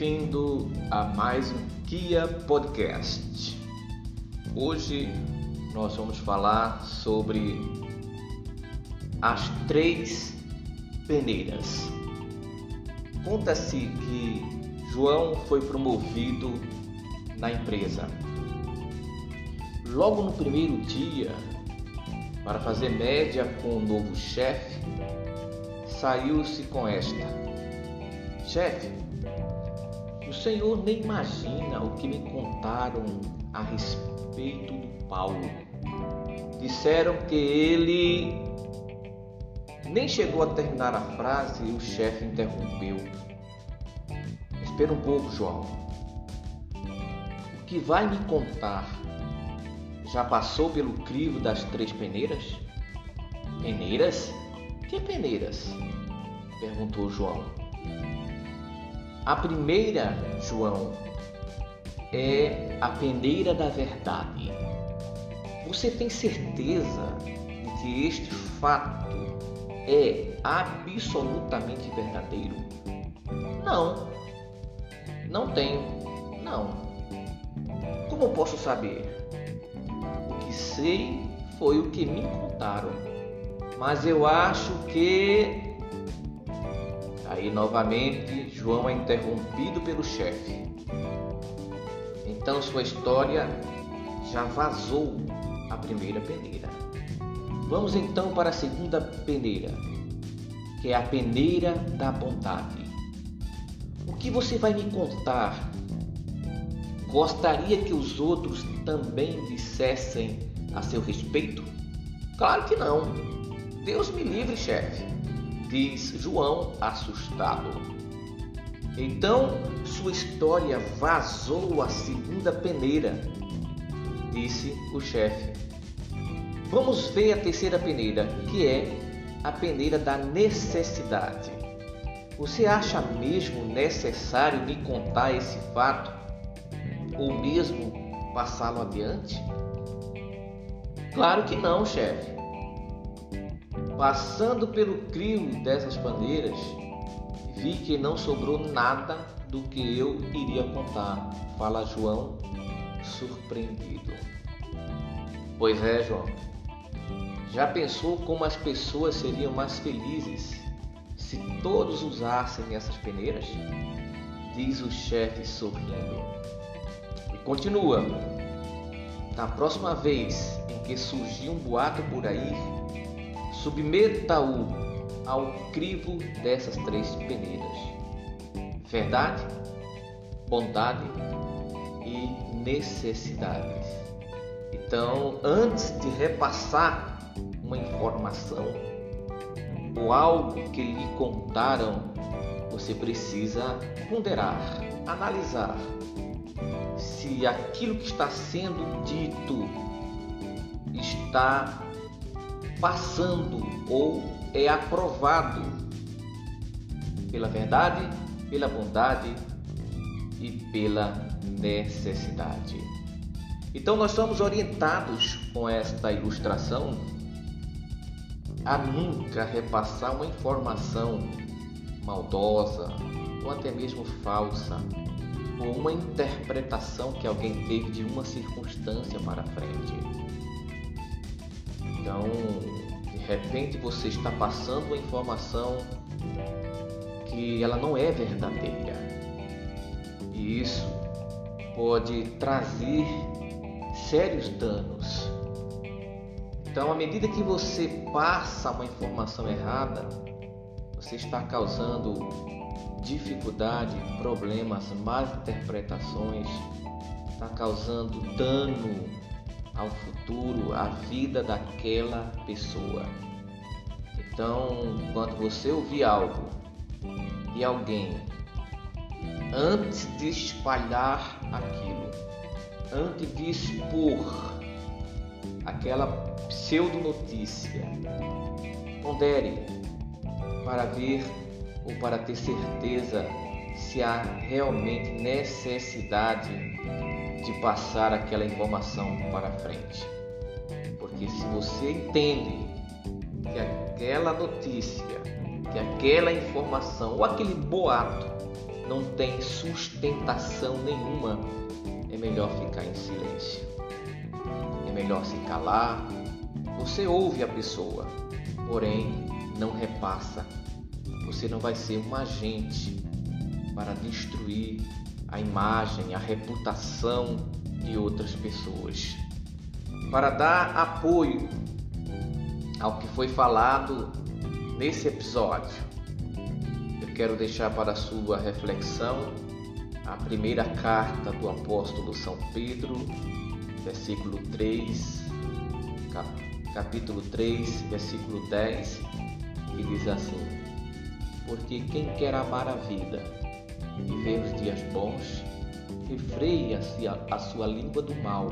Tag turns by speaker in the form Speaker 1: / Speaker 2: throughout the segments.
Speaker 1: Bem-vindo a mais um Kia Podcast. Hoje nós vamos falar sobre as três peneiras. Conta-se que João foi promovido na empresa. Logo no primeiro dia, para fazer média com o novo chefe, saiu-se com esta: Chefe, o senhor nem imagina o que me contaram a respeito do Paulo. Disseram que ele nem chegou a terminar a frase e o chefe interrompeu. Espera um pouco, João. O que vai me contar já passou pelo crivo das três peneiras? Peneiras? Que peneiras? perguntou João. A primeira, João, é a peneira da verdade. Você tem certeza de que este fato é absolutamente verdadeiro? Não, não tenho, não. Como posso saber? O que sei foi o que me contaram, mas eu acho que Aí novamente João é interrompido pelo chefe. Então sua história já vazou a primeira peneira. Vamos então para a segunda peneira, que é a peneira da bondade. O que você vai me contar? Gostaria que os outros também dissessem a seu respeito? Claro que não. Deus me livre, chefe diz João, assustado. Então sua história vazou a segunda peneira, disse o chefe. Vamos ver a terceira peneira, que é a peneira da necessidade. Você acha mesmo necessário me contar esse fato ou mesmo passá-lo adiante? Claro que não, chefe. Passando pelo crivo dessas bandeiras, vi que não sobrou nada do que eu iria contar, fala João, surpreendido. Pois é, João. Já pensou como as pessoas seriam mais felizes se todos usassem essas peneiras? Diz o chefe sorrindo. E continua. Na próxima vez em que surgir um boato por aí, submeta-o ao crivo dessas três peneiras: verdade, bondade e necessidades. Então, antes de repassar uma informação ou algo que lhe contaram, você precisa ponderar, analisar se aquilo que está sendo dito está passando ou é aprovado pela verdade, pela bondade e pela necessidade. Então nós somos orientados com esta ilustração a nunca repassar uma informação maldosa ou até mesmo falsa ou uma interpretação que alguém teve de uma circunstância para frente. Então, repente você está passando uma informação que ela não é verdadeira. E isso pode trazer sérios danos. Então, à medida que você passa uma informação errada, você está causando dificuldade, problemas, más interpretações, está causando dano ao futuro, à vida daquela pessoa. Então, quando você ouvir algo de alguém, antes de espalhar aquilo, antes de expor aquela pseudo-notícia, pondere para ver ou para ter certeza se há realmente necessidade de passar aquela informação para frente. Porque se você entende que aquela notícia, que aquela informação ou aquele boato não tem sustentação nenhuma, é melhor ficar em silêncio. É melhor se calar. Você ouve a pessoa, porém não repassa. Você não vai ser um agente para destruir a imagem, a reputação de outras pessoas. Para dar apoio ao que foi falado nesse episódio, eu quero deixar para sua reflexão a primeira carta do apóstolo São Pedro, versículo 3, capítulo 3, versículo 10, que diz assim: Porque quem quer amar a vida e ver os dias bons, refreia-se a sua língua do mal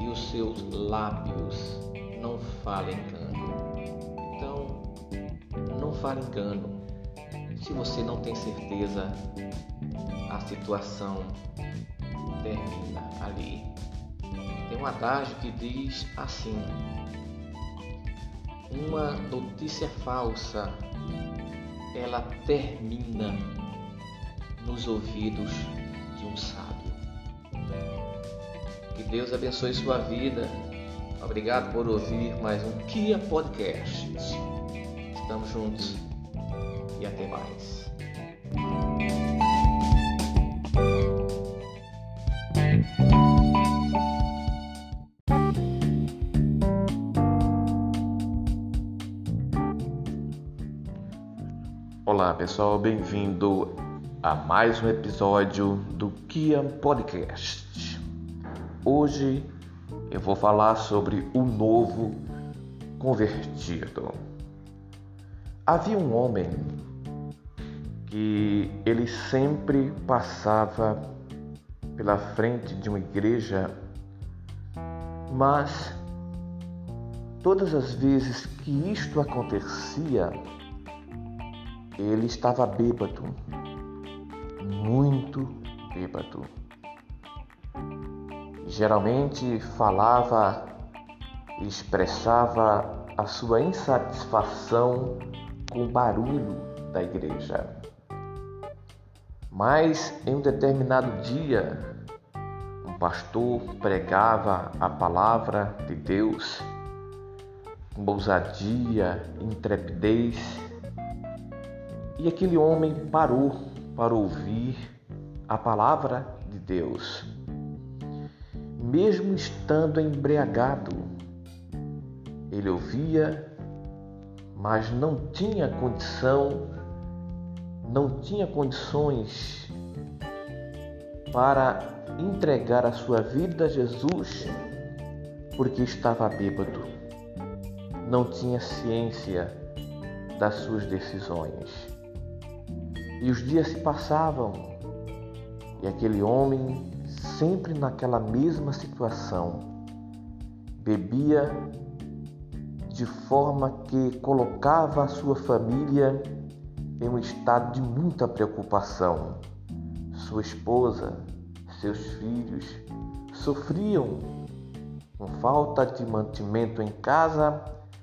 Speaker 1: e os seus lábios não falem engano. Então, não fale engano. Se você não tem certeza, a situação termina ali. Tem um adágio que diz assim: uma notícia falsa ela termina nos ouvidos de um sábio. Que Deus abençoe sua vida. Obrigado por ouvir mais um Kia Podcast. Estamos juntos e até mais.
Speaker 2: Olá pessoal, bem-vindo a mais um episódio do Kia Podcast. Hoje eu vou falar sobre o novo convertido. Havia um homem que ele sempre passava pela frente de uma igreja, mas todas as vezes que isto acontecia, ele estava bêbado muito bêbado. Geralmente falava e expressava a sua insatisfação com o barulho da igreja. Mas em um determinado dia, um pastor pregava a palavra de Deus com ousadia, intrepidez, e aquele homem parou para ouvir a palavra de Deus. Mesmo estando embriagado, ele ouvia, mas não tinha condição, não tinha condições para entregar a sua vida a Jesus, porque estava bêbado, não tinha ciência das suas decisões. E os dias se passavam, e aquele homem, sempre naquela mesma situação, bebia de forma que colocava a sua família em um estado de muita preocupação. Sua esposa, seus filhos sofriam com falta de mantimento em casa,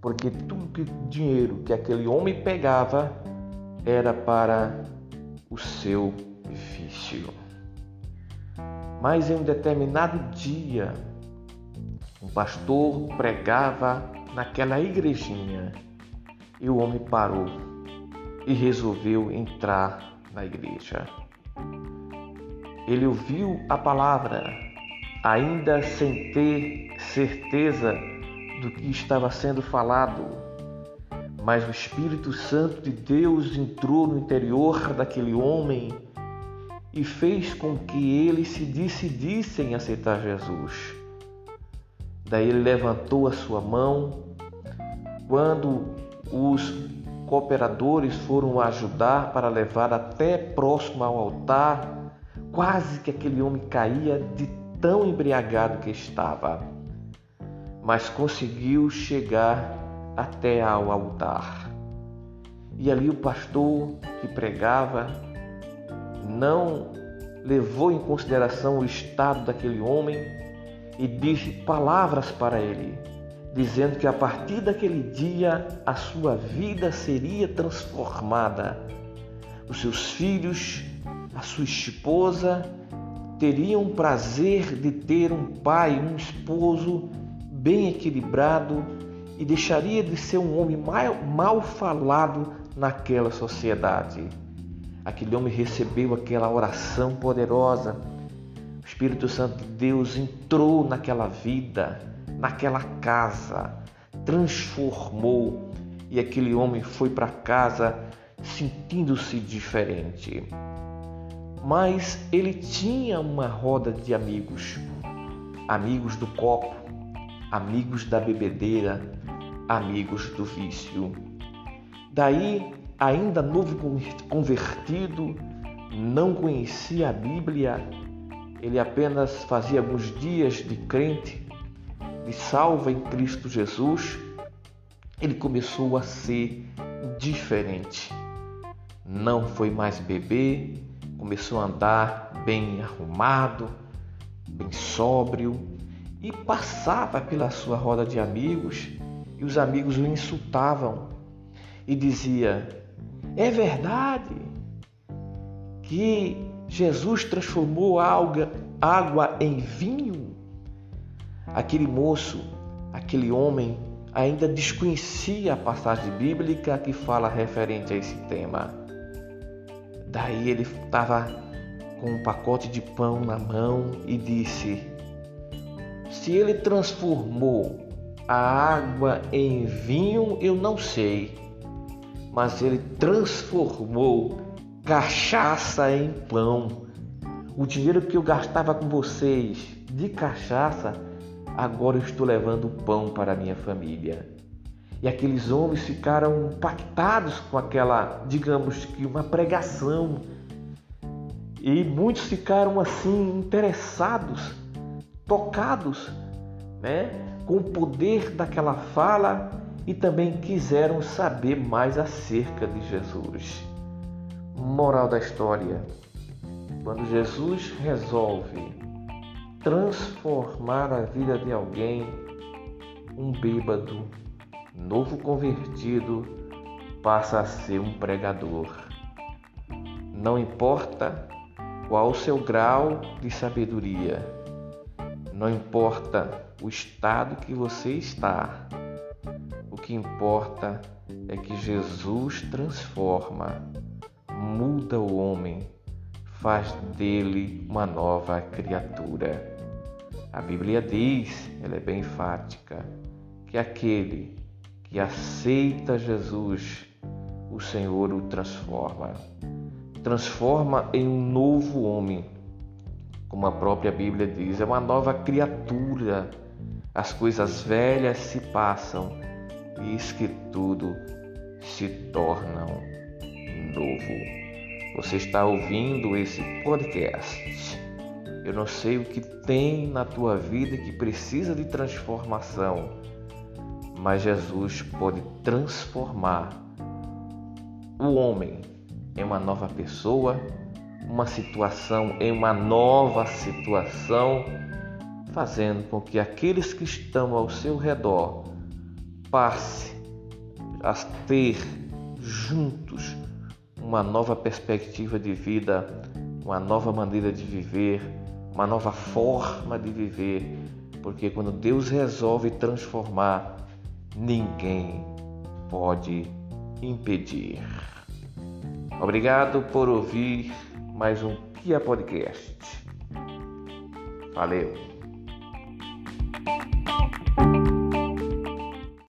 Speaker 2: porque tudo o dinheiro que aquele homem pegava era para o seu vício. Mas em um determinado dia, um pastor pregava naquela igrejinha e o homem parou e resolveu entrar na igreja. Ele ouviu a palavra, ainda sem ter certeza do que estava sendo falado mas o Espírito Santo de Deus entrou no interior daquele homem e fez com que ele se decidisse em aceitar Jesus. Daí ele levantou a sua mão. Quando os cooperadores foram ajudar para levar até próximo ao altar, quase que aquele homem caía de tão embriagado que estava. Mas conseguiu chegar até ao altar. E ali o pastor que pregava não levou em consideração o estado daquele homem e disse palavras para ele, dizendo que a partir daquele dia a sua vida seria transformada. Os seus filhos a sua esposa teriam prazer de ter um pai, um esposo bem equilibrado e deixaria de ser um homem mal, mal falado naquela sociedade. Aquele homem recebeu aquela oração poderosa. O Espírito Santo de Deus entrou naquela vida, naquela casa, transformou e aquele homem foi para casa sentindo-se diferente mas ele tinha uma roda de amigos, amigos do copo, amigos da bebedeira, amigos do vício. Daí, ainda novo convertido, não conhecia a Bíblia, ele apenas fazia alguns dias de crente, de salva em Cristo Jesus, ele começou a ser diferente. Não foi mais beber, começou a andar bem arrumado, bem sóbrio e passava pela sua roda de amigos e os amigos o insultavam e dizia: "É verdade que Jesus transformou água, água em vinho?" Aquele moço, aquele homem ainda desconhecia a passagem bíblica que fala referente a esse tema. Daí ele estava com um pacote de pão na mão e disse: Se ele transformou a água em vinho, eu não sei, mas ele transformou cachaça em pão. O dinheiro que eu gastava com vocês de cachaça, agora eu estou levando pão para minha família. E aqueles homens ficaram impactados com aquela, digamos que uma pregação. E muitos ficaram assim interessados, tocados, né, com o poder daquela fala e também quiseram saber mais acerca de Jesus. Moral da história: quando Jesus resolve transformar a vida de alguém, um bêbado novo convertido passa a ser um pregador. Não importa qual o seu grau de sabedoria, não importa o estado que você está, o que importa é que Jesus transforma, muda o homem, faz dele uma nova criatura. A Bíblia diz, ela é bem enfática, que aquele que aceita Jesus, o Senhor o transforma. Transforma em um novo homem. Como a própria Bíblia diz, é uma nova criatura. As coisas velhas se passam e eis que tudo se torna novo. Você está ouvindo esse podcast. Eu não sei o que tem na tua vida que precisa de transformação mas Jesus pode transformar o homem em uma nova pessoa, uma situação em uma nova situação, fazendo com que aqueles que estão ao seu redor passe a ter juntos uma nova perspectiva de vida, uma nova maneira de viver, uma nova forma de viver, porque quando Deus resolve transformar ninguém pode impedir. Obrigado por ouvir mais um Kia Podcast. Valeu!